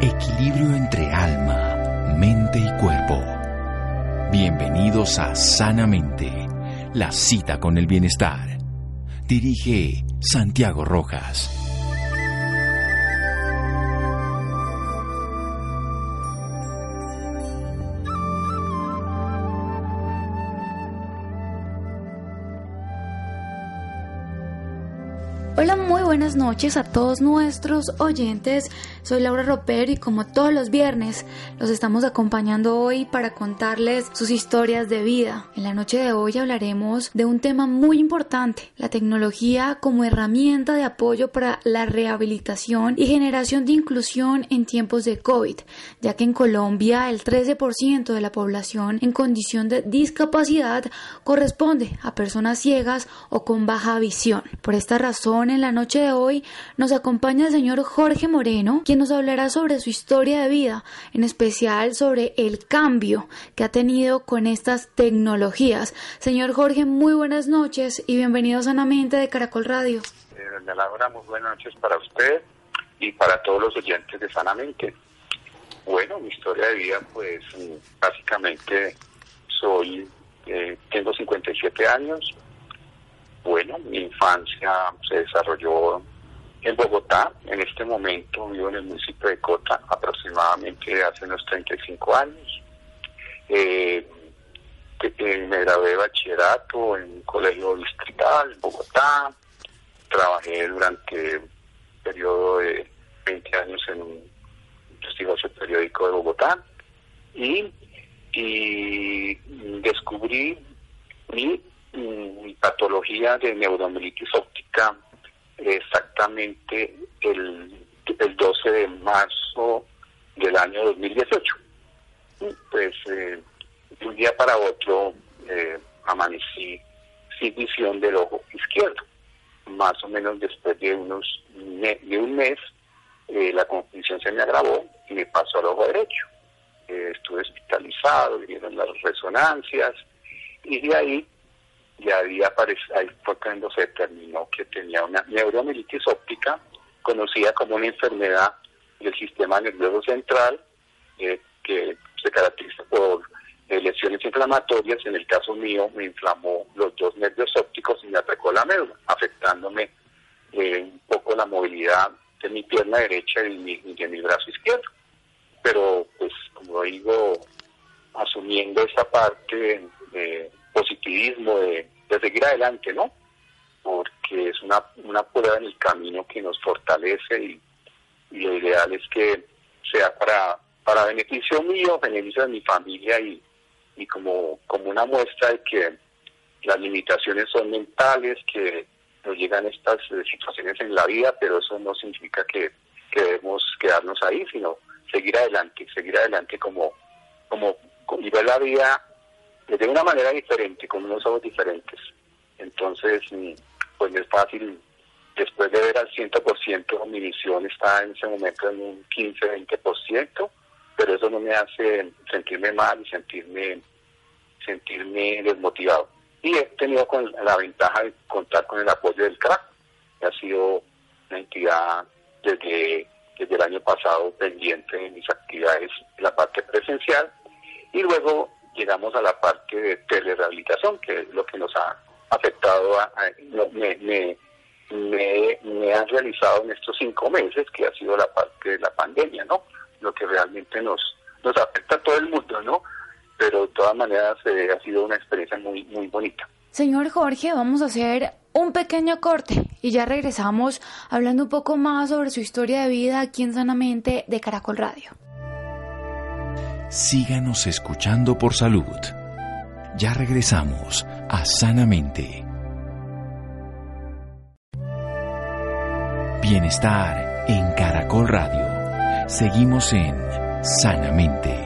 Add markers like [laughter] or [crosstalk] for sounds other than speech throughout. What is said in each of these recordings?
Equilibrio entre alma, mente y cuerpo. Bienvenidos a Sanamente, la cita con el bienestar. Dirige Santiago Rojas. Hola, muy buenas noches a todos nuestros oyentes. Soy Laura Roper y como todos los viernes los estamos acompañando hoy para contarles sus historias de vida. En la noche de hoy hablaremos de un tema muy importante, la tecnología como herramienta de apoyo para la rehabilitación y generación de inclusión en tiempos de COVID, ya que en Colombia el 13% de la población en condición de discapacidad corresponde a personas ciegas o con baja visión. Por esta razón, en la noche de hoy nos acompaña el señor Jorge Moreno, quien nos hablará sobre su historia de vida, en especial sobre el cambio que ha tenido con estas tecnologías. Señor Jorge, muy buenas noches y bienvenido sanamente de Caracol Radio. Eh, Laura, muy buenas noches para usted y para todos los oyentes de Sanamente. Bueno, mi historia de vida, pues básicamente soy, eh, tengo 57 años, bueno, mi infancia se desarrolló en Bogotá. En este momento vivo en el municipio de Cota, aproximadamente hace unos 35 años. Eh, eh, me gradué bachillerato en un colegio distrital en Bogotá. Trabajé durante un periodo de 20 años en un prestigioso periódico de Bogotá y, y descubrí mi patología de neuromielitis óptica exactamente el, el 12 de marzo del año 2018. Pues eh, de un día para otro eh, amanecí sin visión del ojo izquierdo. Más o menos después de unos de un mes eh, la confusión se me agravó y me pasó al ojo derecho. estuve hospitalizado, vinieron las resonancias y de ahí había aparecido, ahí fue cuando se determinó que tenía una neuromielitis óptica, conocida como una enfermedad del sistema nervioso central, eh, que se caracteriza por eh, lesiones inflamatorias. En el caso mío, me inflamó los dos nervios ópticos y me atacó la médula, afectándome eh, un poco la movilidad de mi pierna derecha y, mi, de mi brazo izquierdo. Pero, pues, como digo, asumiendo esa parte de positivismo, de, seguir adelante, ¿no? Porque es una, una prueba en el camino que nos fortalece y, lo ideal es que sea para, para beneficio mío, beneficio de mi familia y, y como, como una muestra de que las limitaciones son mentales, que nos llegan estas eh, situaciones en la vida, pero eso no significa que, que debemos quedarnos ahí, sino seguir adelante, seguir adelante como, como, como ver la vida de una manera diferente, con unos ojos diferentes. Entonces, mm, pues no es fácil, después de ver al 100%, mi visión está en ese momento en un 15-20%, pero eso no me hace sentirme mal y sentirme, sentirme desmotivado. Y he tenido con la ventaja de contar con el apoyo del CRAC, que ha sido una entidad desde, desde el año pasado pendiente de mis actividades en la parte presencial. Y luego llegamos a la parte de telerehabilitación, que es lo que nos ha afectado, a, me, me, me, han realizado en estos cinco meses, que ha sido la parte de la pandemia, ¿no? Lo que realmente nos, nos afecta a todo el mundo, ¿no? Pero de todas maneras eh, ha sido una experiencia muy, muy bonita. Señor Jorge, vamos a hacer un pequeño corte y ya regresamos hablando un poco más sobre su historia de vida aquí en Sanamente de Caracol Radio síganos escuchando por salud. Ya regresamos a Sanamente. Bienestar en Caracol Radio. Seguimos en Sanamente.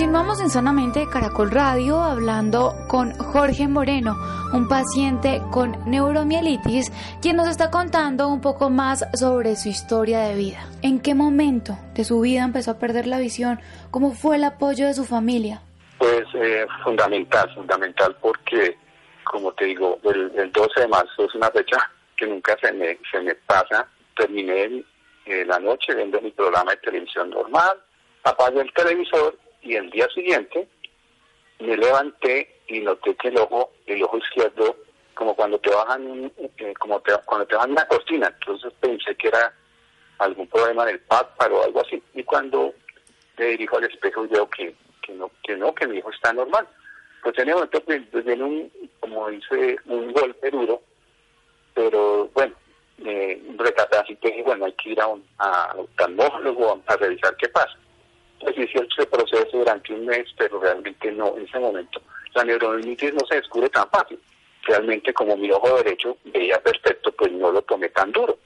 Continuamos en Sanamente de Caracol Radio hablando con Jorge Moreno, un paciente con neuromielitis, quien nos está contando un poco más sobre su historia de vida. ¿En qué momento de su vida empezó a perder la visión? ¿Cómo fue el apoyo de su familia? Pues eh, fundamental, fundamental porque como te digo, el, 12 de marzo es una fecha que nunca se me, se me pasa. Terminé eh, la noche viendo mi programa de televisión normal, apagué el televisor y el día siguiente me levanté y noté que el ojo, el ojo izquierdo, como cuando te bajan, eh, como cuando te bajan una cortina, entonces pensé que era algún problema del párpado o algo así. Y cuando me dirijo al espejo y veo que, que no, que no, que mi hijo está normal. Pues en el momento pues, pues viene un, como dice, un golpe duro, pero bueno, eh, así que bueno, hay que ir a un a, oftalmólogo a, revisar qué pasa. Pues hice ese proceso durante un mes, pero realmente no, en ese momento la neurominitis no se descubre tan fácil. Realmente como mi ojo derecho veía perfecto, pues no lo tomé tan duro.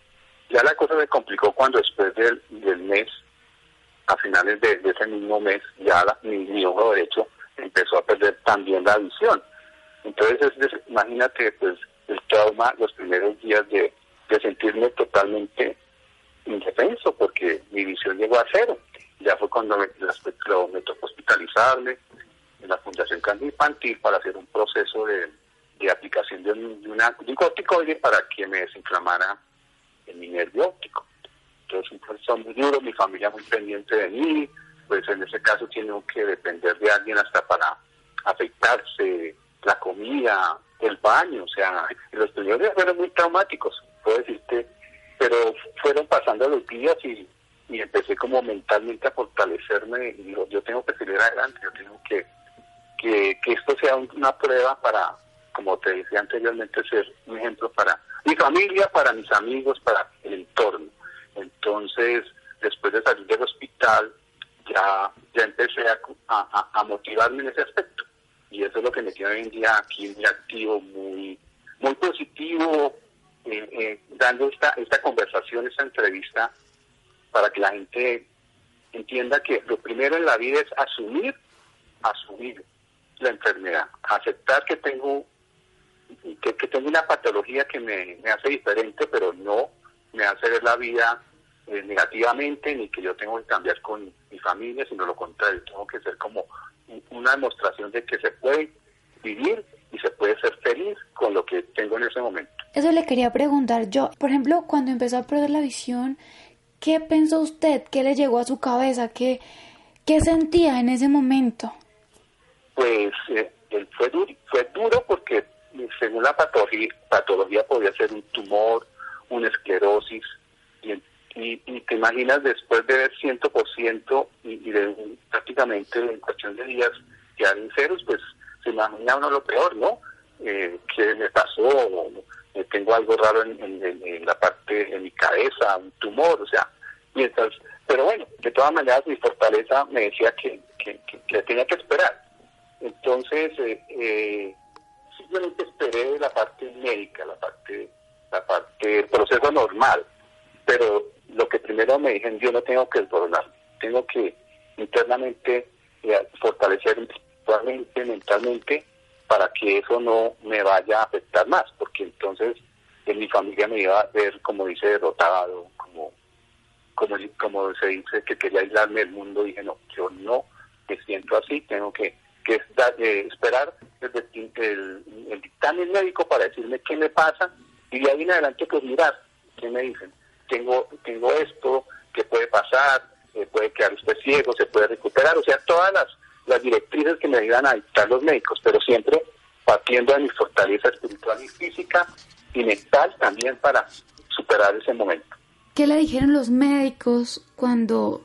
Ya la cosa se complicó cuando después del, del mes, a finales de, ese mismo mes, ya mi, ojo derecho empezó a perder también la visión. Entonces, imagínate, pues, el trauma los primeros días de, de sentirme totalmente indefenso, porque mi visión llegó a cero. Ya fue cuando me, me tocó hospitalizarme en la Fundación Cáncer Infantil para hacer un proceso de, de aplicación de un, de, una, de para que me desinflamara en mi nervio óptico. Entonces, un proceso muy duro, mi familia muy pendiente de mí, pues en ese caso tiene que depender de alguien hasta para afectarse, la comida, el baño, o sea, los primeros días fueron muy traumáticos, puedo decirte, pero fueron pasando los días y, y empecé como mentalmente a fortalecerme y digo, yo tengo que seguir adelante, yo tengo que, que, que esto sea una prueba para, como te decía anteriormente, ser un ejemplo para mi familia, para mis amigos, para el entorno. Entonces, después de salir del hospital, ya, ya empecé a, a, motivarme en ese aspecto. Y eso es lo que me tiene hoy en día aquí muy activo, muy, muy positivo, eh, eh, dando esta, esta conversación, esta entrevista, para que la gente entienda que lo primero en la vida es asumir, asumir la enfermedad, aceptar que tengo que, tengo una patología que me, hace diferente, pero no me hace ver la vida eh, negativamente, ni que yo tengo que cambiar con mi familia, sino lo contrario, tengo que ser como una demostración de que se puede vivir y se puede ser feliz con lo que tengo en ese momento. Eso le quería preguntar yo. Por ejemplo, cuando empezó a perder la visión, ¿qué pensó usted? ¿Qué le llegó a su cabeza? ¿Qué, qué sentía en ese momento? Pues eh, fue, duro, fue duro porque según la patología, patología podía ser un tumor, una esclerosis, y, y, te imaginas después de ver 100% y, y de prácticamente en cuestión de días quedar en ceros, pues se imagina uno lo peor, ¿no? Eh, ¿Qué me pasó? Eh, tengo algo raro en, la parte de mi cabeza, un tumor, o sea, mientras, pero bueno, de todas maneras mi fortaleza me decía que, que, que, tenía que esperar. Entonces, eh, eh simplemente esperé la parte médica, la parte, la parte del proceso normal, pero lo que primero me dijeron, yo no tengo que desbordar, tengo que internamente eh, fortalecer espiritualmente, mentalmente, para que eso no me vaya a afectar más, porque entonces en mi familia me iba a ver, como dice, derrotado, como, como, se dice que quería aislarme del mundo, dije, no, yo no me siento así, tengo que que eh, esperar el, el, dictamen médico para decirme qué me pasa y de ahí en adelante pues mirar qué me dicen. Tengo, tengo esto, qué puede pasar, eh, puede quedar usted ciego, se puede recuperar, o sea, todas las, las directrices que me ayudan a dictar los médicos, pero siempre partiendo de mi fortaleza espiritual y física y mental también para superar ese momento. ¿Qué le dijeron los médicos cuando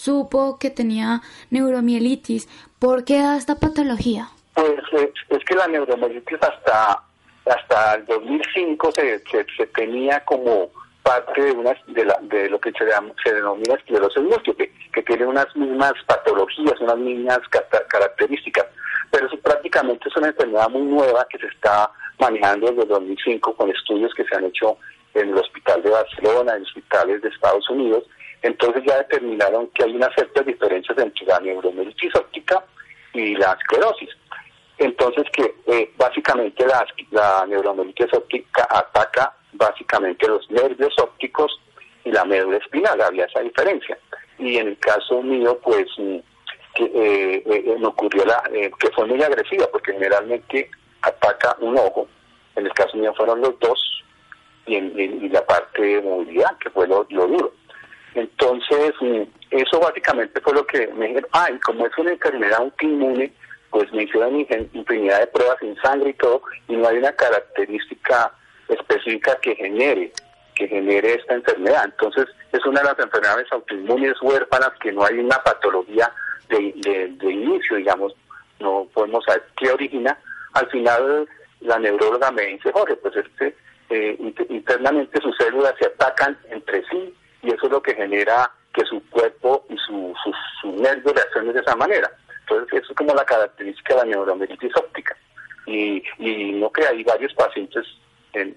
supo que tenía neuromielitis. ¿Por qué da esta patología? Pues eh, es, que la neuromielitis hasta, hasta el 2005 se, se, tenía como parte de, una, de, la, de lo que se, se denomina esclerosis múltiple, que tiene unas mismas patologías, unas mismas características, pero prácticamente es una enfermedad muy nueva que se está manejando desde el 2005 con estudios que se han hecho en el De Barcelona, en hospitales de Estados Unidos, entonces ya determinaron que hay unas ciertas diferencias entre la neuromielitis óptica y la esclerosis. Entonces que eh, básicamente la, la óptica ataca básicamente los nervios ópticos y la médula espinal, había esa diferencia. Y en el caso mío, pues mm, que, eh, eh, me ocurrió la, que fue muy agresiva, porque generalmente ataca un ojo, en el caso mío fueron los dos, y, en, la parte de movilidad, que fue lo, duro. Entonces, mm, eso básicamente fue lo que me dijeron, ah, y como es una enfermedad autoinmune, pues me hicieron infinidad de pruebas en sangre y todo, y no hay una característica específica que genere, que genere esta enfermedad. Entonces, es una de las enfermedades autoinmunes huérfanas que no hay una patología de, de, inicio, digamos, no podemos saber qué origina. Al final, la neuróloga me dice, Jorge, pues este, eh, internamente sus células se atacan entre sí y eso es lo que genera que su cuerpo y su, su, su nervio reaccionen de esa manera. Entonces, eso es como la característica de la neuromielitis óptica. Y, y no que hay varios pacientes,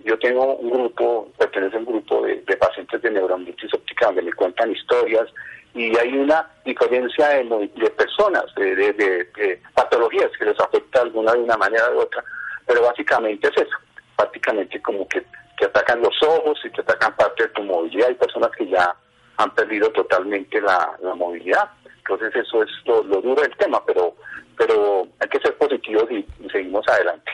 yo tengo un grupo, pertenece a un grupo de, pacientes de neuromielitis óptica donde me cuentan historias y hay una diferencia de, de personas, de, de, patologías que les afecta alguna de una manera u otra, pero básicamente es eso, prácticamente como que, que atacan los ojos y que atacan parte de tu movilidad. Hay personas que ya han perdido totalmente la, la movilidad. Entonces eso es lo, duro del tema, pero, pero hay que ser positivos y, seguimos adelante.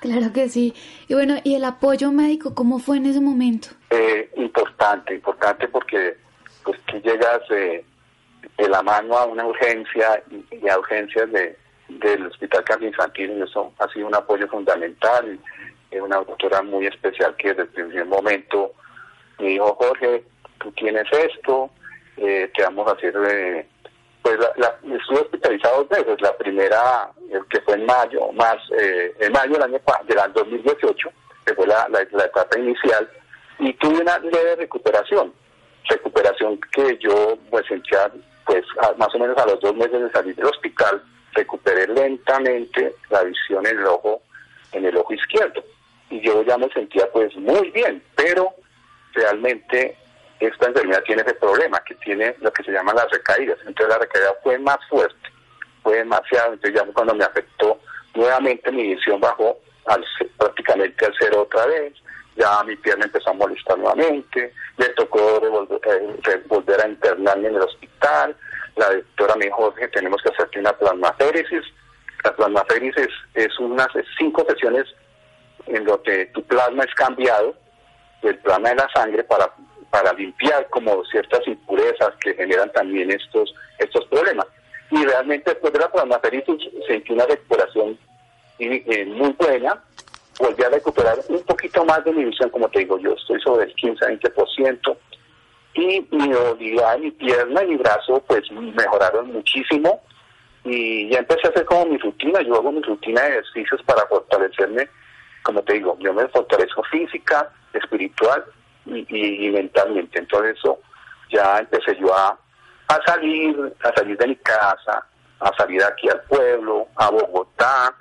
Claro que sí. Y bueno, ¿y el apoyo médico cómo fue en ese momento? Eh, importante, importante porque pues tú llegas de la mano a una urgencia y, a urgencias de, del Hospital Cardio Infantil y eso ha sido un apoyo fundamental. Es una doctora muy especial que desde el primer momento me dijo, Jorge, tú tienes esto, eh, te vamos a hacer eh, pues la, estuve hospitalizado dos veces. La primera, que fue en mayo, más eh, en mayo del año del 2018, que fue la, etapa inicial, y tuve una leve recuperación. Recuperación que yo pues sentía, pues más o menos a los dos meses de salir del hospital, recuperé lentamente la visión en el ojo, en el ojo izquierdo. Y yo ya me sentía pues muy bien, pero realmente esta enfermedad tiene ese problema, que tiene lo que se llaman las recaídas. Entonces la recaída fue más fuerte, fue demasiado. Entonces ya cuando me afectó nuevamente mi visión bajó al, prácticamente al cero otra vez. Ya mi pierna empezó a molestar nuevamente, le tocó eh, volver a internarme en el hospital. La doctora me dijo que tenemos que hacerte una plasmaféresis. La plasmaféresis es, unas cinco sesiones en donde tu plasma es cambiado del plasma de la sangre para para limpiar como ciertas impurezas que generan también estos, estos problemas. Y realmente después de la plasmaferitis sentí una recuperación eh, muy buena, volví a recuperar un poquito más de mi visión, como te digo, yo estoy sobre el 15-20%, y mi movilidad, mi pierna y mi brazo pues mejoraron muchísimo, y ya empecé a hacer como mi rutina, yo hago mi rutina de ejercicios para fortalecerme, como te digo, yo me fortalezco física, espiritual y, mentalmente. Entonces ya empecé yo a, a salir, a salir de mi casa, a salir aquí al pueblo, a Bogotá,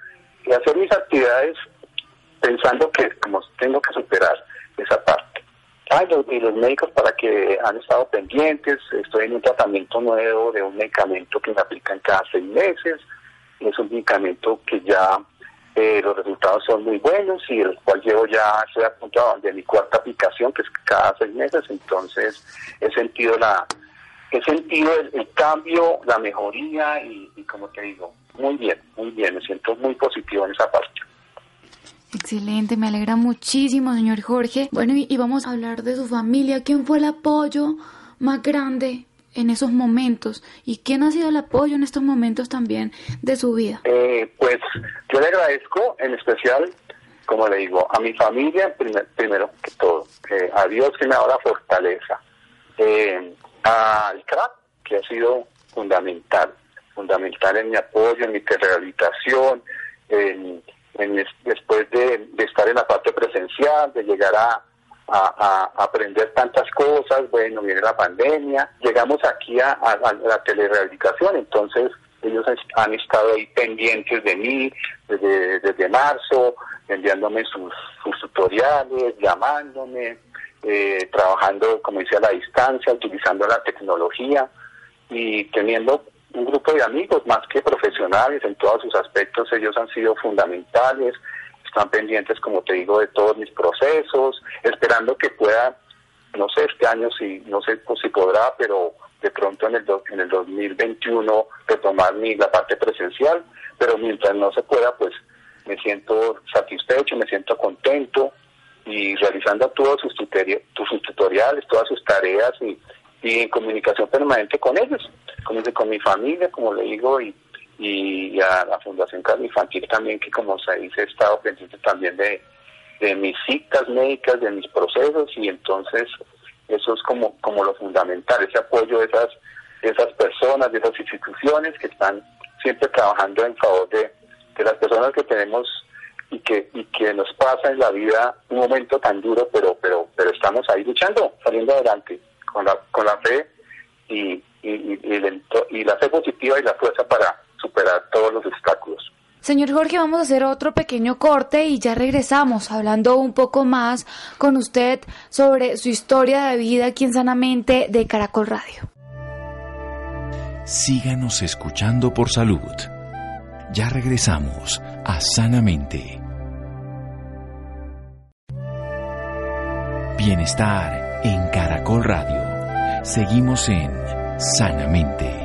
y hacer mis actividades pensando que como tengo que superar esa parte. Ah, y los médicos para que han estado pendientes, estoy en un tratamiento nuevo de un medicamento que me aplican cada seis meses, es un medicamento que ya eh, los resultados son muy buenos y el cual llevo ya, estoy a de mi cuarta aplicación, que es cada seis meses, entonces he sentido la he sentido el, cambio, la mejoría y, como te digo, muy bien, muy bien, me siento muy positivo en esa parte. Excelente, me alegra muchísimo, señor Jorge. Bueno, y vamos a hablar de su familia. ¿Quién fue el apoyo más grande en esos momentos y quién ha sido el apoyo en estos momentos también de su vida? Eh, pues yo le agradezco en especial, como le digo, a mi familia primero que todo, a Dios que me ha dado la fortaleza, eh, al CRAP que ha sido fundamental, fundamental en mi apoyo, en mi rehabilitación, en, después de estar en la parte presencial, de llegar a a, aprender tantas cosas, bueno, viene la pandemia, llegamos aquí a, la telerehabilitación, entonces ellos han estado ahí pendientes de mí desde, marzo, enviándome sus, tutoriales, llamándome, eh, trabajando, como decía, a la distancia, utilizando la tecnología y teniendo un grupo de amigos más que profesionales en todos sus aspectos, ellos han sido fundamentales, están pendientes, como te digo, de todos mis procesos, esperando que pueda, no sé, este año si, no sé si podrá, pero de pronto en el, en el 2021 retomar mi, la parte presencial, pero mientras no se pueda, pues me siento satisfecho, me siento contento y realizando todos sus, sus tutoriales, todas sus tareas y, en comunicación permanente con ellos, con, con mi familia, como le digo, y, y a la Fundación Carlos Infantil también, que como se dice, he estado pendiente también de, de mis citas médicas, de mis procesos, y entonces eso es como, como lo fundamental, ese apoyo de esas, de esas personas, de esas instituciones que están siempre trabajando en favor de, de las personas que tenemos y que, y que nos pasa en la vida un momento tan duro, pero, pero, pero estamos ahí luchando, saliendo adelante, con la, con la fe y, y, y la fe positiva y la fuerza para superar todos los obstáculos. Señor Jorge, vamos a hacer otro pequeño corte y ya regresamos hablando un poco más con usted sobre su historia de vida aquí en Sanamente de Caracol Radio. Síganos escuchando por salud. Ya regresamos a Sanamente. Bienestar en Caracol Radio. Seguimos en Sanamente.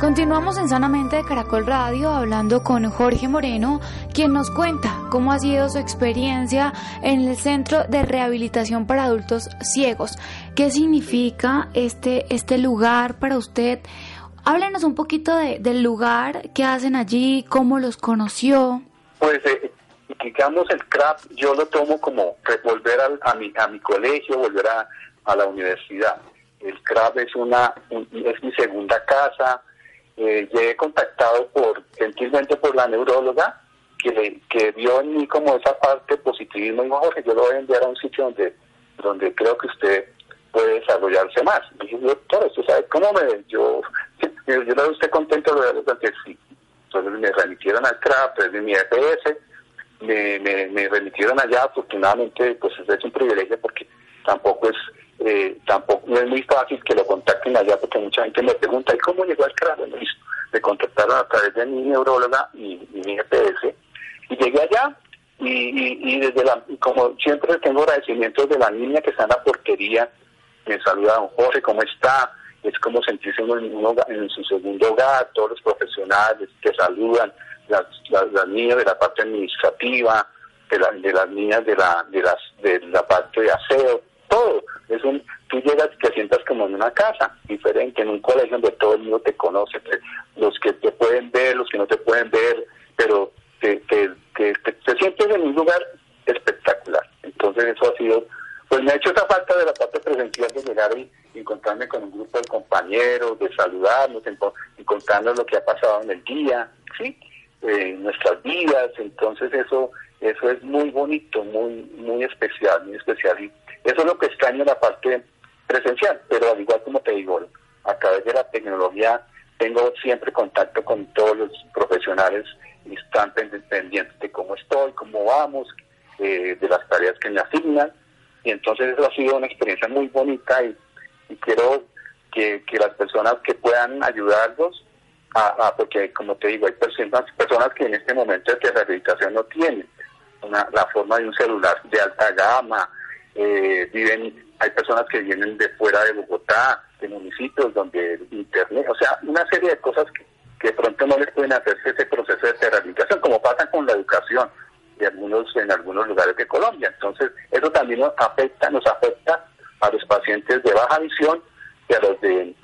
Continuamos en Sanamente de Caracol Radio hablando con Jorge Moreno, quien nos cuenta cómo ha sido su experiencia en el Centro de Rehabilitación para Adultos Ciegos. ¿Qué significa este, este lugar para usted? Háblenos un poquito del lugar, qué hacen allí, cómo los conoció. Pues eh, digamos el CRAP yo lo tomo como volver a, mi, a mi colegio, volver a, a la universidad. El CRAP es, una, es mi segunda casa, eh, llegué contactado por gentilmente por la neuróloga que, que vio en mí como esa parte positivismo y dijo, Jorge, yo lo voy a enviar a un sitio donde, donde creo que usted puede desarrollarse más. Dije, doctor, ¿usted sabe cómo me? [laughs] Yo, yo, no usted contento de que sí. Entonces me remitieron al CRAP, desde mi EPS, me, me, me remitieron allá, afortunadamente, pues es un privilegio porque tampoco es eh, tampoco no es muy fácil que lo contacten allá porque mucha gente me pregunta, ¿y cómo llegó al cráneo? Me contactaron a través de mi neuróloga y, mi EPS y llegué allá y, y, desde la, como siempre tengo agradecimientos de la niña que está en la portería, me saluda don Jorge, ¿cómo está? Es como sentirse en, en su segundo hogar, todos los profesionales que saludan, las, las, niñas de la parte administrativa, de, de las niñas de la, de, las, de la parte de aseo, todo. Es un, tú llegas y te sientas como en una casa diferente, en un colegio donde todo el mundo te conoce, los que te pueden ver, los que no te pueden ver, pero te, te, te, sientes en un lugar espectacular. Entonces eso ha sido, pues me ha hecho esa falta de la parte presencial de llegar y encontrarme con un grupo de compañeros, de saludarnos, y contarnos lo que ha pasado en el día, ¿sí? Eh, nuestras vidas, entonces eso eso es muy bonito, muy muy especial, muy especial y eso es lo que extraño en la parte presencial, pero al igual como te digo, a través de la tecnología tengo siempre contacto con todos los profesionales y están pendientes de cómo estoy, cómo vamos, eh, de las tareas que me asignan. Y entonces eso ha sido una experiencia muy bonita y, quiero que, las personas que puedan ayudarlos, a, porque como te digo, hay personas, personas que en este momento de rehabilitación no tienen una, la forma de un celular de alta gama, eh, viven, hay personas que vienen de fuera de Bogotá, de municipios donde internet, o sea, una serie de cosas que, pronto no les pueden hacerse ese proceso de rehabilitación, como pasa con la educación de algunos en algunos lugares de Colombia. Entonces, eso también nos afecta, nos afecta a los pacientes de baja visión y a los de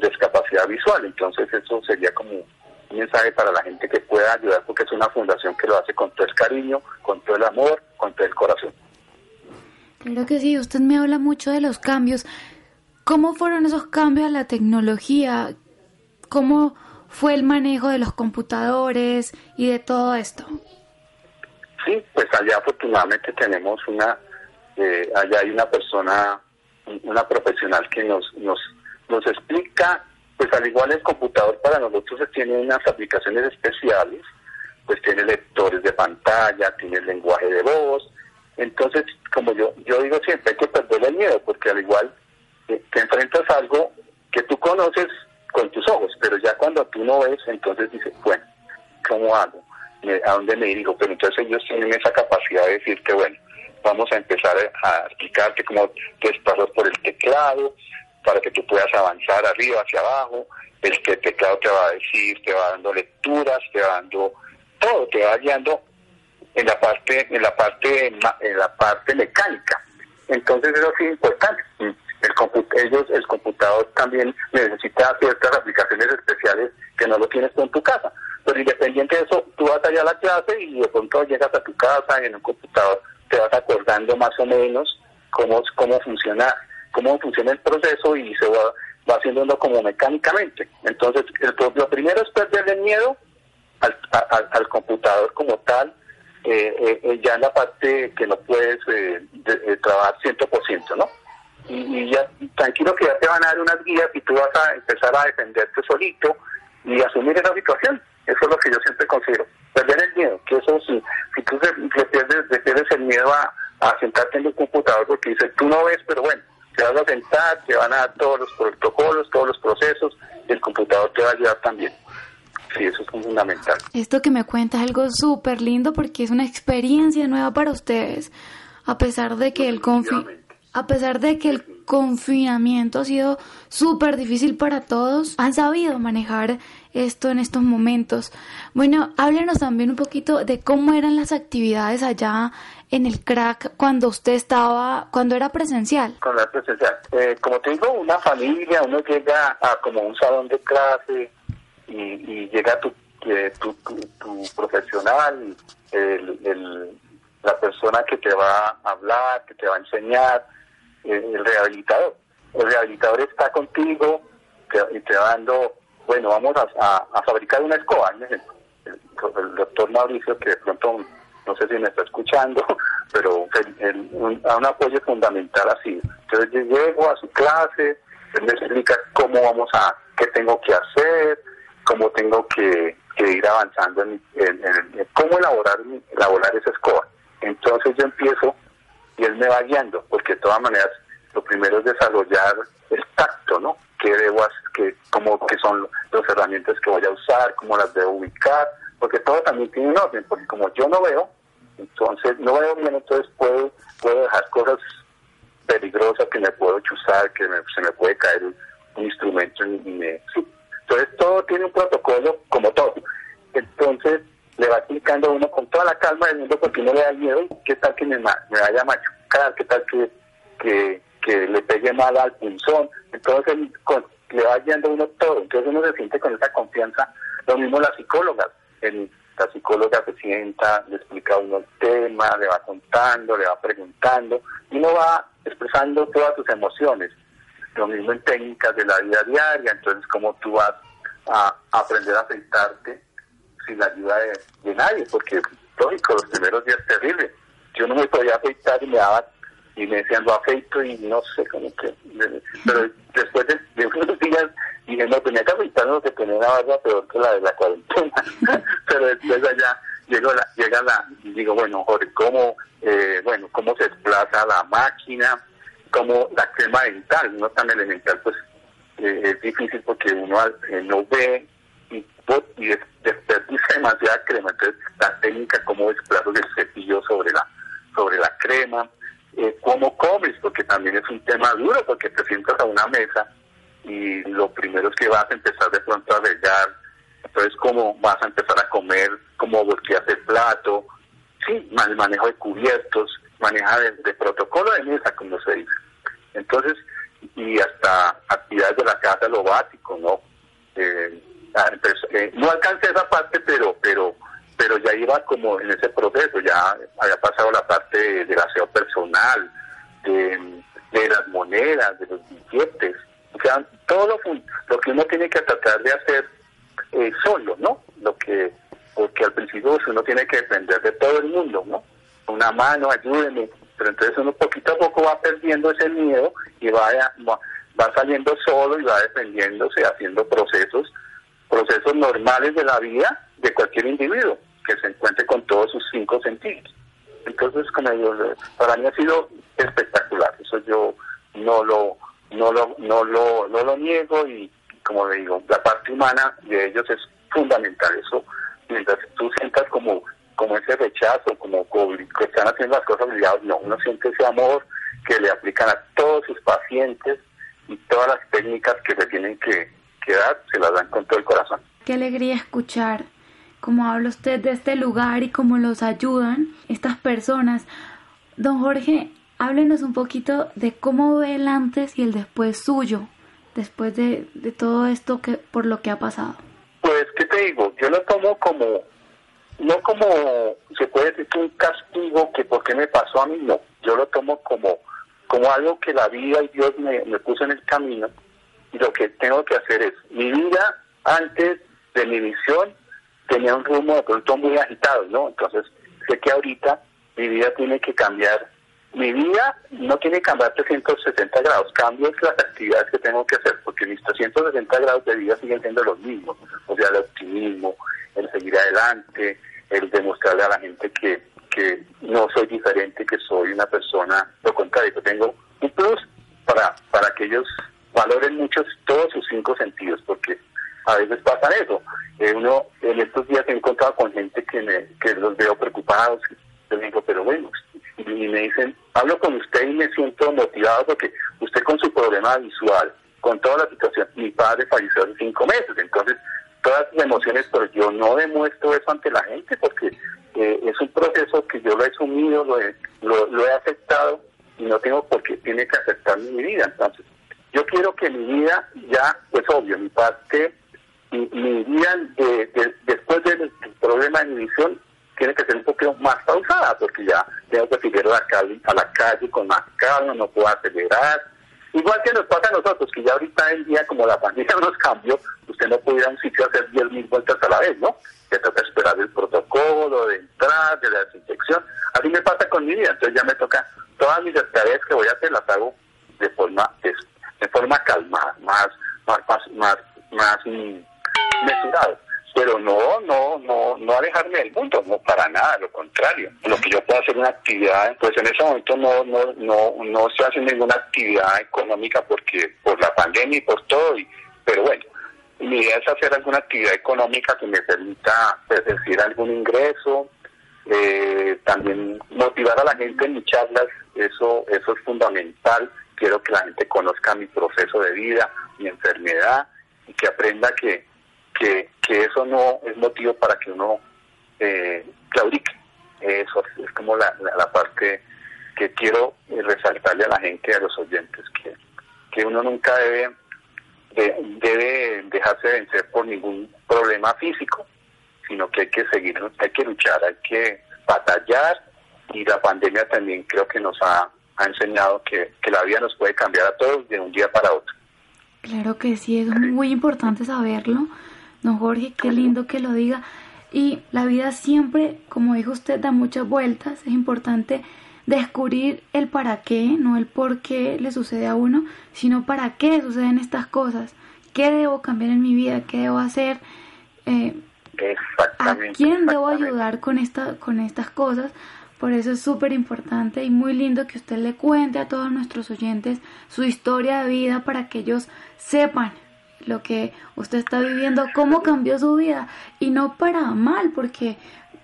discapacidad visual. Entonces, eso sería como un mensaje para la gente que pueda ayudar, porque es una fundación que lo hace con todo el cariño, con todo el amor, con todo el corazón. Claro que sí, usted me habla mucho de los cambios. ¿Cómo fueron esos cambios a la tecnología? ¿Cómo fue el manejo de los computadores y de todo esto? Sí, pues allá afortunadamente tenemos una, eh, allá hay una persona, una profesional que nos, nos, nos explica, pues al igual el computador para nosotros tiene unas aplicaciones especiales, pues tiene lectores de pantalla, tiene lenguaje de voz, entonces, como yo, yo digo siempre, hay que perder el miedo, porque al igual eh, te enfrentas a algo que tú conoces con tus ojos, pero ya cuando tú no ves, entonces dices, bueno, ¿cómo hago? ¿A dónde me dirijo? Pero entonces ellos tienen esa capacidad de decirte, bueno, vamos a empezar a explicarte cómo te desplazas por el teclado, para que tú puedas avanzar arriba, hacia abajo. El que teclado te va a decir, te va dando lecturas, te va dando todo, te va guiando en la parte, en la parte, en la parte mecánica. Entonces eso sí es importante. El ellos, el computador también necesita ciertas aplicaciones especiales que no lo tienes tú en tu casa. Pero independiente de eso, tú vas allá a la clase y de pronto llegas a tu casa y en un computador te vas acordando más o menos cómo, cómo funciona cómo funciona el proceso y se va, va haciendo como mecánicamente. Entonces, lo primero es perderle miedo al, al, computador como tal, eh, eh, eh, ya en la parte que no puedes eh, de, trabajar 100%, ¿no? Y, ya tranquilo que ya te van a dar unas guías y tú vas a empezar a defenderte solito y asumir esa situación. Eso es lo que yo siempre considero. Perder el miedo, que eso si, si tú le pierdes, el miedo a, a sentarte en el computador porque dices, tú no ves, pero bueno, te vas a sentar, te van a dar todos los protocolos, todos los procesos, y el computador te va a ayudar también. Sí, eso es fundamental. Esto que me cuenta es algo súper lindo porque es una experiencia nueva para ustedes, a pesar de que el confi a pesar de que el confinamiento ha sido súper difícil para todos, han sabido manejar esto en estos momentos. Bueno, háblenos también un poquito de cómo eran las actividades allá en el crack cuando usted estaba, cuando era presencial. Cuando era presencial. Eh, como te digo, una familia, uno llega a como un salón de clase y, llega tu, tu, profesional, el, la persona que te va a hablar, que te va a enseñar el rehabilitador. El rehabilitador está contigo y te va dando, bueno, vamos a, fabricar una escoba. El, doctor Mauricio, que de pronto, no sé si me está escuchando, [laughs] pero un, un apoyo fundamental así. Entonces yo llego a su clase, él me explica cómo vamos a, qué tengo que hacer, cómo tengo que, ir avanzando en, cómo elaborar, elaborar esa escoba. Entonces yo empiezo y él me va guiando, porque de todas maneras lo primero es desarrollar el tacto, ¿no? ¿Qué debo hacer? Que, cómo, que son las herramientas que voy a usar? ¿Cómo las debo ubicar? Porque todo también tiene un orden, porque como yo no veo, entonces no veo bien, entonces puedo, puedo dejar cosas peligrosas que me puedo chuzar, que se me puede caer un, instrumento y me... Entonces todo tiene un protocolo como todo. Entonces le va explicando uno con toda la calma del mundo porque no le da miedo, qué tal que me, me vaya a machucar, qué tal que, que, le pegue mal al punzón. Entonces le va guiando uno todo, entonces uno se siente con esa confianza. Lo mismo las psicólogas, el, la psicóloga se sienta, le explica a uno el tema, le va contando, le va preguntando, y uno va expresando todas sus emociones. Lo mismo en técnicas de la vida diaria, entonces como tú vas a aprender a afeitarte sin la ayuda de, nadie, porque lógico, los primeros días terribles. Yo no me podía afeitar y me daba y me decían lo afeito y no sé cómo que [laughs] pero después de, unos días dije no tenía que afeitar no que tenía una barba peor que la de la cuarentena [laughs] pero después allá llega la llega la digo bueno Jorge cómo eh, bueno cómo se desplaza la máquina cómo la crema dental no tan elemental pues eh, es difícil porque uno eh, no ve y, y desperdicia demasiada crema. Entonces, la técnica, cómo desplazo el cepillo sobre la, sobre la crema, eh, cómo comes, porque también es un tema duro, porque te sientas a una mesa y lo primero es que vas a empezar de pronto a regar, entonces cómo vas a empezar a comer, cómo volteas el plato, sí, el manejo de cubiertos, maneja de, protocolo de mesa, como se dice. Entonces, y hasta actividades de la casa, lo básico, ¿no? Eh, ah, eh, no alcancé esa parte, pero, pero, pero ya iba como en ese proceso, ya había pasado la parte del aseo personal, de, las monedas, de los billetes, o sea, todo lo, lo que uno tiene que tratar de hacer eh, solo, ¿no? Lo que, porque al principio uno tiene que depender de todo el mundo, ¿no? Una mano, ayúdenme, pero entonces uno poquito a poco va perdiendo ese miedo y va, va saliendo solo y va defendiéndose, haciendo procesos, procesos normales de la vida de cualquier individuo que se encuentre con todos sus cinco sentidos. Entonces, como yo, para mí ha sido espectacular, eso yo no lo, no lo, no lo, no lo niego y como le digo, la parte humana de ellos es fundamental, eso mientras tú sientas como como ese rechazo, como que están haciendo las cosas obligadas, no, uno siente ese amor que le aplican a todos sus pacientes y todas las técnicas que se tienen que, que dar, se las dan con todo el corazón. Qué alegría escuchar cómo habla usted de este lugar y cómo los ayudan estas personas. Don Jorge, háblenos un poquito de cómo ve el antes y el después suyo, después de, de todo esto que por lo que ha pasado. Pues, ¿qué te digo? Yo lo tomo como, no como, se puede decir que un castigo, que por qué me pasó a mí, no. Yo lo tomo como, como algo que la vida y Dios me, me puso en el camino. Y lo que tengo que hacer es, mi vida antes de mi visión tenía un rumbo de pronto muy agitado, ¿no? Entonces, sé que ahorita mi vida tiene que cambiar. Mi vida no tiene que cambiar 360 grados, cambio las actividades que tengo que hacer, porque mis 360 grados de vida siguen siendo los mismos. O sea, el optimismo, el seguir adelante, el demostrarle a la gente que, que no soy diferente, que soy una persona, lo contrario, que tengo un plus para, para que ellos valoren mucho todos sus cinco sentidos, porque a veces pasa eso. Eh, en estos días he encontrado con gente que, me, que los veo preocupados, yo digo, pero bueno, y me dicen, hablo con usted y me siento motivado porque usted con su problema visual, con toda la situación, mi padre falleció hace cinco meses, entonces todas las emociones, pero yo no demuestro eso ante la gente porque eh, es un proceso que yo lo he asumido, lo he, lo, he aceptado y no tengo por qué tiene que aceptar mi vida. Entonces, yo quiero que mi vida ya, pues obvio, mi parte mi, mi vida de, después del problema de mi visión tiene que ser un poco más pausada, porque ya tengo que seguir a la calle, a la calle con más calma, no puedo acelerar. Igual que nos pasa a nosotros, que ya ahorita en día, como la pandemia nos cambió, usted no puede ir a un sitio a hacer 10.000 vueltas a la vez, ¿no? Que toca esperar el protocolo de entrada, de la desinfección. Así me pasa con mi vida, entonces ya me toca, todas mis tareas que voy a hacer las hago de forma, de, forma calmada, más, más, más, más, más mm, mesurado. Pero no, no, no, no alejarme del mundo, no para nada, lo contrario. Lo que yo puedo hacer una actividad, pues en ese momento no, no, no, no se hace ninguna actividad económica porque por la pandemia y por todo, y, pero bueno, mi idea es hacer alguna actividad económica que me permita decir algún ingreso, eh, también motivar a la gente en mis charlas, eso, eso es fundamental. Quiero que la gente conozca mi proceso de vida, mi enfermedad y que aprenda que, que, eso no es motivo para que uno eh, claudique. Eso es como la, la, parte que quiero resaltarle a la gente, a los oyentes, que, que uno nunca debe, debe dejarse vencer por ningún problema físico, sino que hay que seguir, hay que luchar, hay que batallar y la pandemia también creo que nos ha, ha enseñado que, que la vida nos puede cambiar a todos de un día para otro. Claro que sí, es muy importante saberlo Don Jorge, qué lindo que lo diga. Y la vida siempre, como dijo usted, da muchas vueltas. Es importante descubrir el para qué, no el por qué le sucede a uno, sino para qué suceden estas cosas. ¿Qué debo cambiar en mi vida? ¿Qué debo hacer? Eh, ¿A quién debo ayudar con, esta, con estas cosas? Por eso es súper importante y muy lindo que usted le cuente a todos nuestros oyentes su historia de vida para que ellos sepan lo que usted está viviendo, cómo cambió su vida y no para mal, porque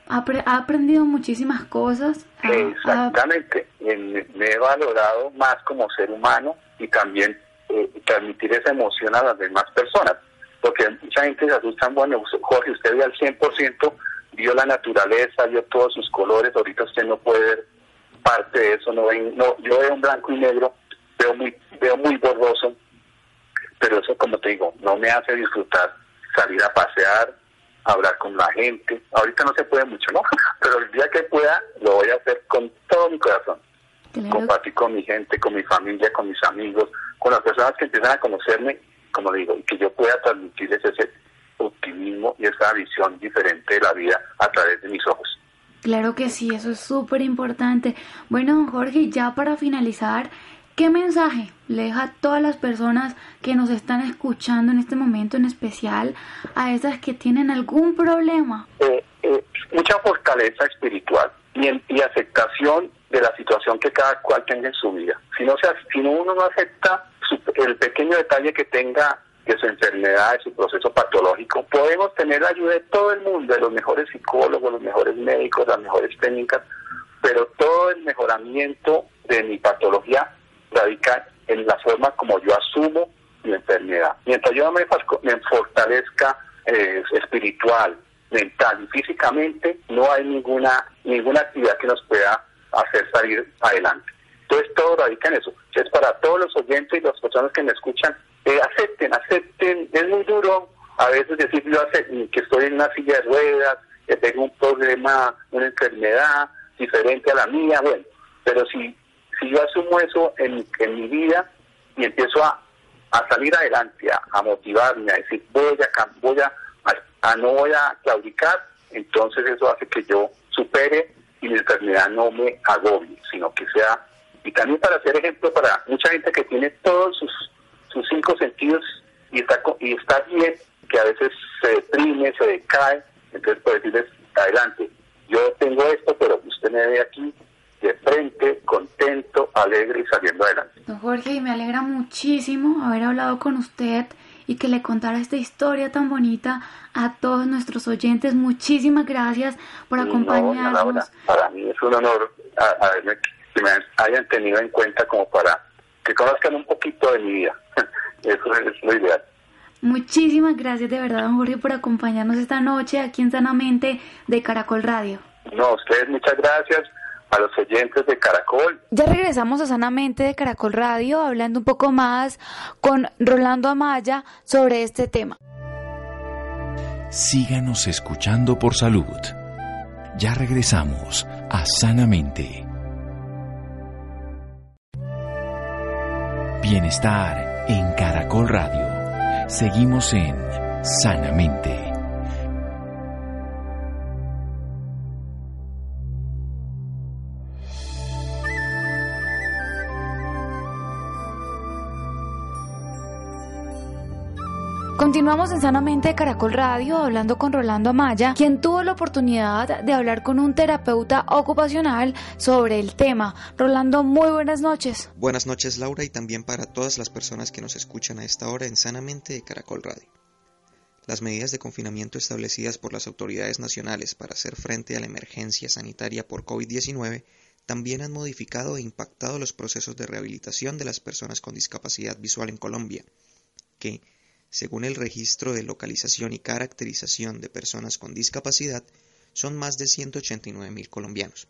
ha, aprendido muchísimas cosas. Exactamente, me he valorado más como ser humano y también eh, transmitir esa emoción a las demás personas, porque mucha gente se asusta, bueno, Jorge, usted ve al 100%, vio la naturaleza, vio todos sus colores, ahorita usted no puede ver parte de eso, no, no yo veo un blanco y negro, veo muy, veo muy borroso, pero eso, como te digo, no me hace disfrutar salir a pasear, hablar con la gente. Ahorita no se puede mucho, ¿no? [laughs] Pero el día que pueda, lo voy a hacer con todo mi corazón. Compartir con mi gente, con mi familia, con mis amigos, con las personas que empiezan a conocerme, como digo, y que yo pueda transmitirles ese optimismo y esa visión diferente de la vida a través de mis ojos. Claro que sí, eso es súper importante. Bueno, don Jorge, ya para finalizar, ¿Qué mensaje le deja a todas las personas que nos están escuchando en este momento en especial, a esas que tienen algún problema? Eh, eh, mucha fortaleza espiritual y, aceptación de la situación que cada cual tenga en su vida. Si, no se, si uno no acepta el pequeño detalle que tenga de su enfermedad, de su proceso patológico, podemos tener la ayuda de todo el mundo, de los mejores psicólogos, los mejores médicos, las mejores técnicas, pero todo el mejoramiento de mi patología radica en la forma como yo asumo mi enfermedad. Mientras yo me, me fortalezca eh, espiritual, mental y físicamente, no hay ninguna, ninguna actividad que nos pueda hacer salir adelante. Entonces todo radica en eso. Entonces para todos los oyentes y las personas que me escuchan, eh, acepten, acepten, es muy duro a veces decir yo que estoy en una silla de ruedas, que tengo un problema, una enfermedad diferente a la mía, bueno, pero si, si yo asumo eso en, en mi vida y empiezo a, a salir adelante, a, motivarme, a decir voy a, voy a, a, no voy a claudicar, entonces eso hace que yo supere y mi enfermedad no me agobie, sino que sea, y también para ser ejemplo para mucha gente que tiene todos sus, sus cinco sentidos y está, y está bien, que a veces se deprime, se decae, entonces puede decirles, adelante, yo tengo esto, pero usted me ve aquí de frente, contento, alegre y saliendo adelante. Don Jorge, me alegra muchísimo haber hablado con usted y que le contara esta historia tan bonita a todos nuestros oyentes. Muchísimas gracias por acompañarnos. para mí es un honor que me hayan tenido en cuenta como para que conozcan un poquito de mi vida. [laughs] Eso es lo ideal. Muchísimas gracias de verdad, don Jorge, por acompañarnos esta noche aquí en Sanamente de Caracol Radio. No, ustedes muchas gracias a los oyentes de Caracol. Ya regresamos a Sanamente de Caracol Radio hablando un poco más con Rolando Amaya sobre este tema. Síganos escuchando por salud. Ya regresamos a Sanamente. Bienestar en Caracol Radio. Seguimos en Sanamente. Continuamos en Sanamente de Caracol Radio hablando con Rolando Amaya, quien tuvo la oportunidad de hablar con un terapeuta ocupacional sobre el tema. Rolando, muy buenas noches. Buenas noches Laura y también para todas las personas que nos escuchan a esta hora en Sanamente de Caracol Radio. Las medidas de confinamiento establecidas por las autoridades nacionales para hacer frente a la emergencia sanitaria por COVID-19 también han modificado e impactado los procesos de rehabilitación de las personas con discapacidad visual en Colombia, que, según el registro de localización y caracterización de personas con discapacidad, son más de 189.000 colombianos.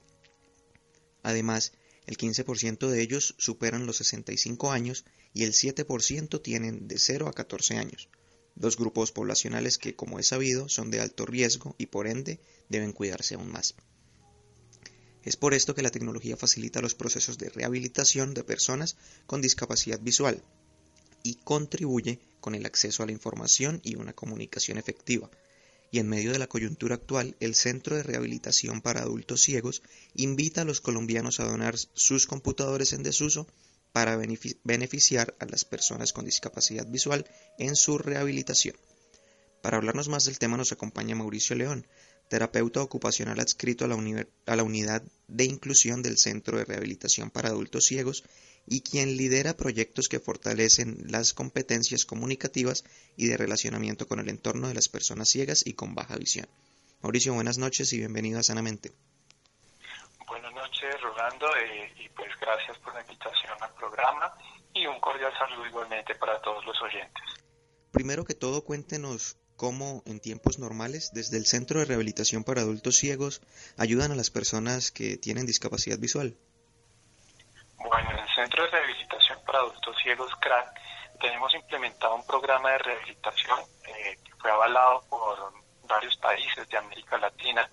Además, el 15% de ellos superan los 65 años y el 7% tienen de 0 a 14 años, dos grupos poblacionales que, como es sabido, son de alto riesgo y por ende deben cuidarse aún más. Es por esto que la tecnología facilita los procesos de rehabilitación de personas con discapacidad visual, y contribuye con el acceso a la información y una comunicación efectiva. Y en medio de la coyuntura actual, el Centro de Rehabilitación para Adultos Ciegos invita a los colombianos a donar sus computadores en desuso para beneficiar a las personas con discapacidad visual en su rehabilitación. Para hablarnos más del tema nos acompaña Mauricio León, terapeuta ocupacional adscrito a la, unidad de inclusión del Centro de Rehabilitación para Adultos Ciegos y quien lidera proyectos que fortalecen las competencias comunicativas y de relacionamiento con el entorno de las personas ciegas y con baja visión. Mauricio, buenas noches y bienvenido a Sanamente. Buenas noches, Rolando, eh, y pues gracias por la invitación al programa y un cordial saludo igualmente para todos los oyentes. Primero que todo, cuéntenos cómo en tiempos normales, desde el Centro de Rehabilitación para Adultos Ciegos, ayudan a las personas que tienen discapacidad visual. Bueno, Centro de Rehabilitación para Adultos Ciegos, CRAC, tenemos implementado un programa de rehabilitación eh, que fue avalado por varios países de América Latina,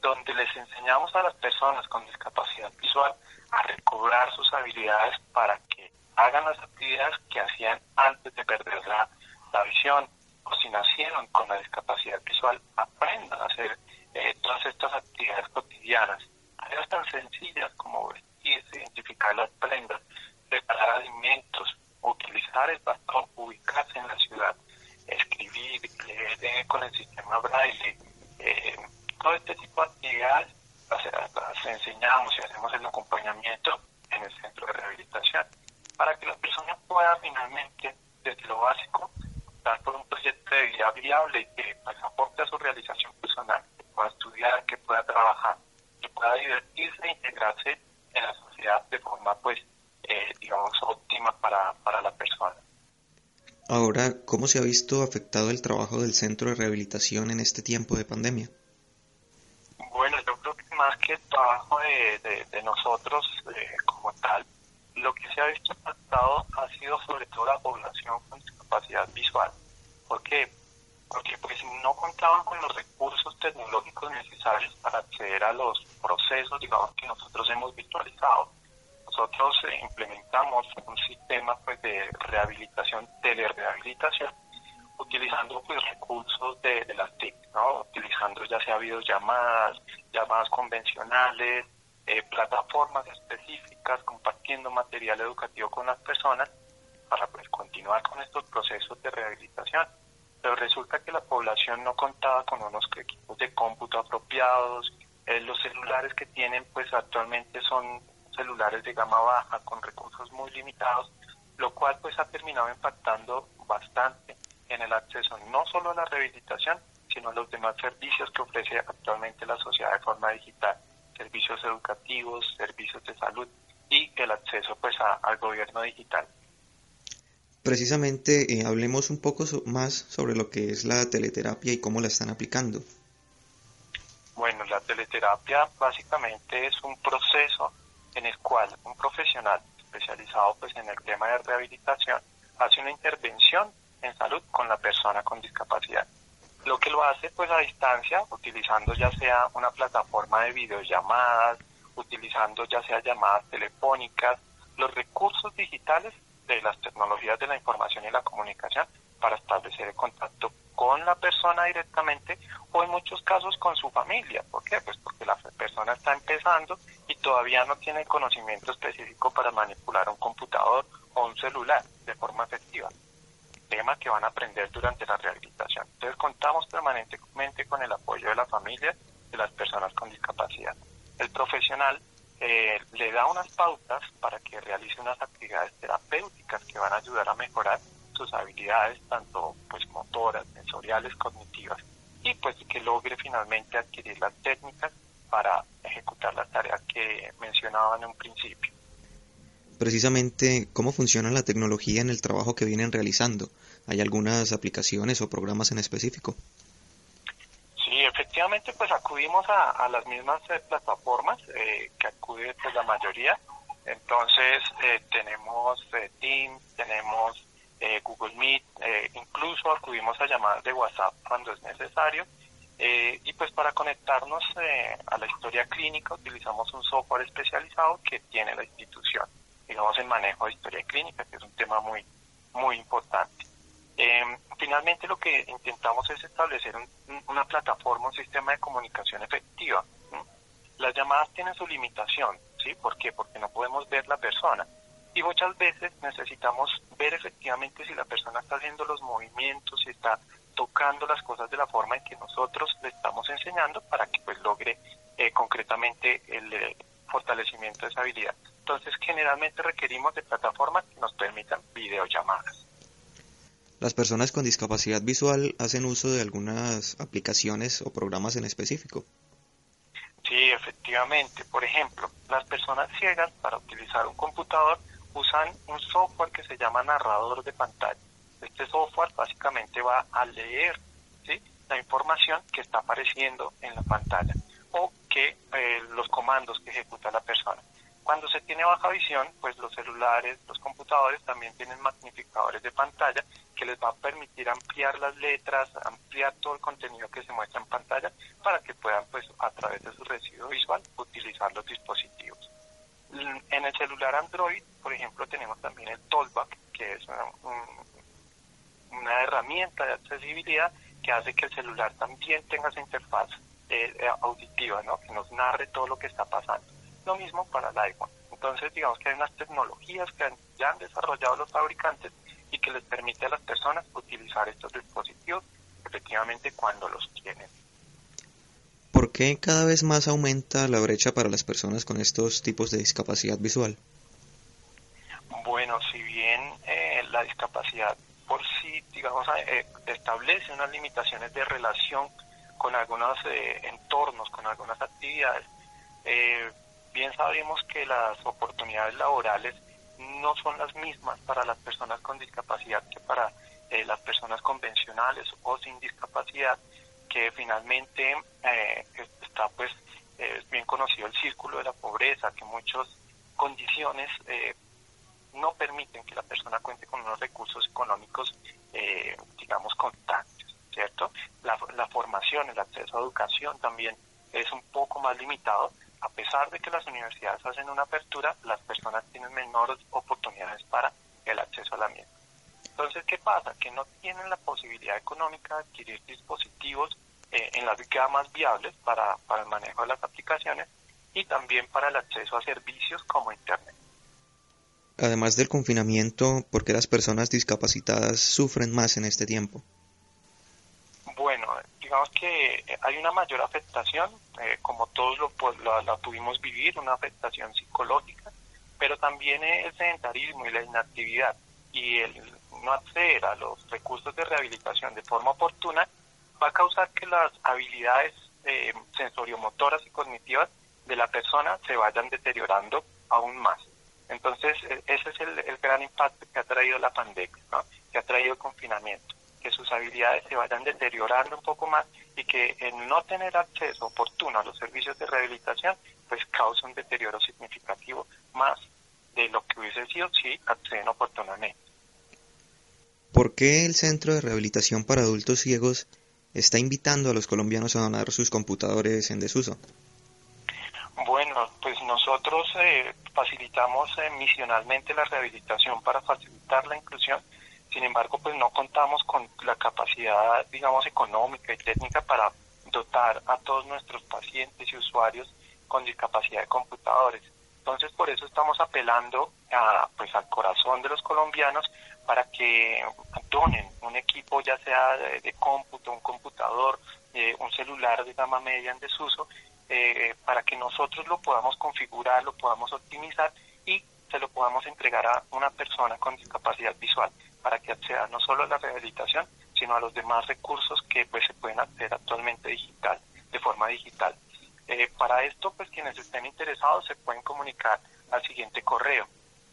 donde les enseñamos a las personas con discapacidad visual a recobrar sus habilidades para que hagan las actividades que hacían antes de perder la, la visión o si nacieron con la discapacidad visual, aprendan a hacer eh, todas estas actividades cotidianas, tan sencillas como identificar las prendas, preparar alimentos, utilizar el bastón, ubicarse en la ciudad, escribir, leer con el sistema braille, eh, todo este tipo de actividades las, enseñamos y hacemos el acompañamiento en el centro de rehabilitación para que las personas puedan finalmente, desde lo básico, dar por un proyecto de vida viable y que pues, aporte a su realización personal, que pueda estudiar, que pueda trabajar, que pueda divertirse e integrarse en la sociedad de forma pues eh, digamos, óptima para, para la persona. Ahora, ¿cómo se ha visto afectado el trabajo del centro de rehabilitación en este tiempo de pandemia? Bueno, yo creo que más que el trabajo de, de, nosotros eh, como tal, lo que se ha visto afectado ha sido sobre todo la población con discapacidad visual. ¿Por qué? Pues no contaban con los recursos tecnológicos necesarios para acceder a los procesos, digamos, que nosotros hemos visualizado nosotros eh, implementamos un sistema pues, de rehabilitación, telerehabilitación, utilizando pues recursos de, las TIC, ¿no? utilizando ya sea videollamadas, llamadas convencionales, eh, plataformas específicas, compartiendo material educativo con las personas para pues, continuar con estos procesos de rehabilitación. Pero resulta que la población no contaba con unos equipos de cómputo apropiados, eh, los celulares que tienen pues actualmente son celulares de gama baja con recursos muy limitados, lo cual pues ha terminado impactando bastante en el acceso no solo a la rehabilitación, sino a los demás servicios que ofrece actualmente la sociedad de forma digital, servicios educativos, servicios de salud y el acceso pues al gobierno digital. Precisamente eh, hablemos un poco más sobre lo que es la teleterapia y cómo la están aplicando. Bueno, la teleterapia básicamente es un proceso en el cual un profesional especializado pues en el tema de rehabilitación hace una intervención en salud con la persona con discapacidad. Lo que lo hace pues a distancia, utilizando ya sea una plataforma de videollamadas, utilizando ya sea llamadas telefónicas, los recursos digitales de las tecnologías de la información y la comunicación para establecer el contacto con la persona directamente o en muchos casos con su familia. ¿Por qué? Pues porque la persona está empezando y todavía no tiene conocimiento específico para manipular un computador o un celular de forma efectiva. Tema que van a aprender durante la rehabilitación. Entonces contamos permanentemente con el apoyo de la familia de las personas con discapacidad. El profesional eh, le da unas pautas para que realice unas actividades terapéuticas que van a ayudar a mejorar sus habilidades, tanto pues motoras, sensoriales, cognitivas, y pues que logre finalmente adquirir las técnicas para ejecutar las tareas que mencionaba en un principio. Precisamente, ¿cómo funciona la tecnología en el trabajo que vienen realizando? ¿Hay algunas aplicaciones o programas en específico? Efectivamente, pues acudimos a, las mismas eh, plataformas eh, que acude pues la mayoría. Entonces, eh, tenemos Teams, tenemos Google Meet, incluso acudimos a llamadas de WhatsApp cuando es necesario. Y pues para conectarnos a la historia clínica utilizamos un software especializado que tiene la institución, digamos el manejo de historia clínica, que es un tema muy, muy importante. Finalmente lo que intentamos es establecer una plataforma, un sistema de comunicación efectiva. Las llamadas tienen su limitación, ¿sí? ¿Por qué? Porque no podemos ver la persona y muchas veces necesitamos ver efectivamente si la persona está haciendo los movimientos, si está tocando las cosas de la forma en que nosotros le estamos enseñando para que pues logre eh, concretamente el eh, fortalecimiento de esa habilidad. Entonces generalmente requerimos de plataformas que nos permitan videollamadas. Las personas con discapacidad visual hacen uso de algunas aplicaciones o programas en específico. Sí, efectivamente. Por ejemplo, las personas ciegas para utilizar un computador usan un software que se llama narrador de pantalla. Este software básicamente va a leer la información que está apareciendo en la pantalla o que eh, los comandos que ejecuta la persona. Cuando se tiene baja visión, pues los celulares, los computadores también tienen magnificadores de pantalla que les va a permitir ampliar las letras, ampliar todo el contenido que se muestra en pantalla para que puedan, pues, a través de su residuo visual, utilizar los dispositivos. En el celular Android, por ejemplo, tenemos también el Talkback, que es una, herramienta de accesibilidad que hace que el celular también tenga esa interfaz eh, eh, auditiva, ¿no? que nos narre todo lo que está pasando. Lo mismo para el iPhone. Entonces, digamos que hay unas tecnologías que ya han desarrollado los fabricantes y que les permite a las personas utilizar estos dispositivos efectivamente cuando los tienen. ¿Por qué cada vez más aumenta la brecha para las personas con estos tipos de discapacidad visual? Bueno, si bien eh, la discapacidad por sí, digamos, eh, establece unas limitaciones de relación con algunos eh, entornos, con algunas actividades, bien sabemos que las oportunidades laborales no son las mismas para las personas con discapacidad que para eh, las personas convencionales o sin discapacidad, que finalmente eh, está pues es bien conocido el círculo de la pobreza, que muchas condiciones eh, no permiten que la persona cuente con unos recursos económicos, digamos, constantes, ¿cierto? La formación, el acceso a educación también es un poco más limitado, a pesar de que las universidades hacen una apertura, las personas tienen menores oportunidades para el acceso a la misma. Entonces, ¿qué pasa? Que no tienen la posibilidad económica de adquirir dispositivos eh, en las gamas viables para, para el manejo de las aplicaciones y también para el acceso a servicios como Internet. Además del confinamiento, ¿por qué las personas discapacitadas sufren más en este tiempo? Que hay una mayor afectación, eh, como todos lo, pues, la, pudimos vivir, una afectación psicológica, pero también el sedentarismo y la inactividad y el no acceder a los recursos de rehabilitación de forma oportuna va a causar que las habilidades eh, sensoriomotoras y cognitivas de la persona se vayan deteriorando aún más. Entonces, e, ese es el, el gran impacto que ha traído la pandemia, ¿no? que ha traído el confinamiento que sus habilidades se vayan deteriorando un poco más y que el no tener acceso oportuno a los servicios de rehabilitación pues causa un deterioro significativo más de lo que hubiese sido si acceden oportunamente. ¿Por qué el Centro de Rehabilitación para Adultos Ciegos está invitando a los colombianos a donar sus computadores en desuso? Bueno, pues nosotros eh, facilitamos eh, misionalmente la rehabilitación para facilitar la inclusión sin embargo, pues no contamos con la capacidad, digamos, económica y técnica para dotar a todos nuestros pacientes y usuarios con discapacidad de computadores. Entonces, por eso estamos apelando a, pues, al corazón de los colombianos para que donen un equipo, ya sea de, cómputo, un computador, eh, un celular de gama media en desuso, eh, para que nosotros lo podamos configurar, lo podamos optimizar y se lo podamos entregar a una persona con discapacidad visual para que acceda no solo a la rehabilitación, sino a los demás recursos que pues se pueden acceder actualmente digital, de forma digital. Eh, para esto, pues quienes estén interesados se pueden comunicar al siguiente correo.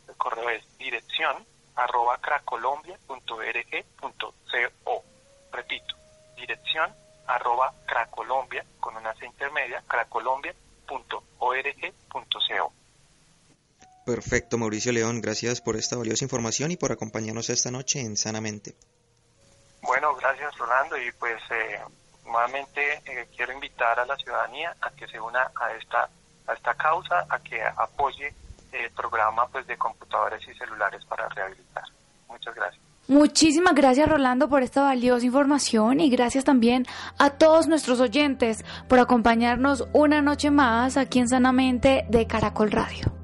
El correo es dirección arroba cracolombia.org.co. Repito, dirección arroba cracolombia con una C intermedia, cracolombia.org.co. Perfecto, Mauricio León, gracias por esta valiosa información y por acompañarnos esta noche en Sanamente. Bueno, gracias Rolando y pues eh, nuevamente eh, quiero invitar a la ciudadanía a que se una a esta a esta causa, a que apoye el programa pues de computadores y celulares para rehabilitar. Muchas gracias. Muchísimas gracias Rolando por esta valiosa información y gracias también a todos nuestros oyentes por acompañarnos una noche más aquí en Sanamente de Caracol Radio.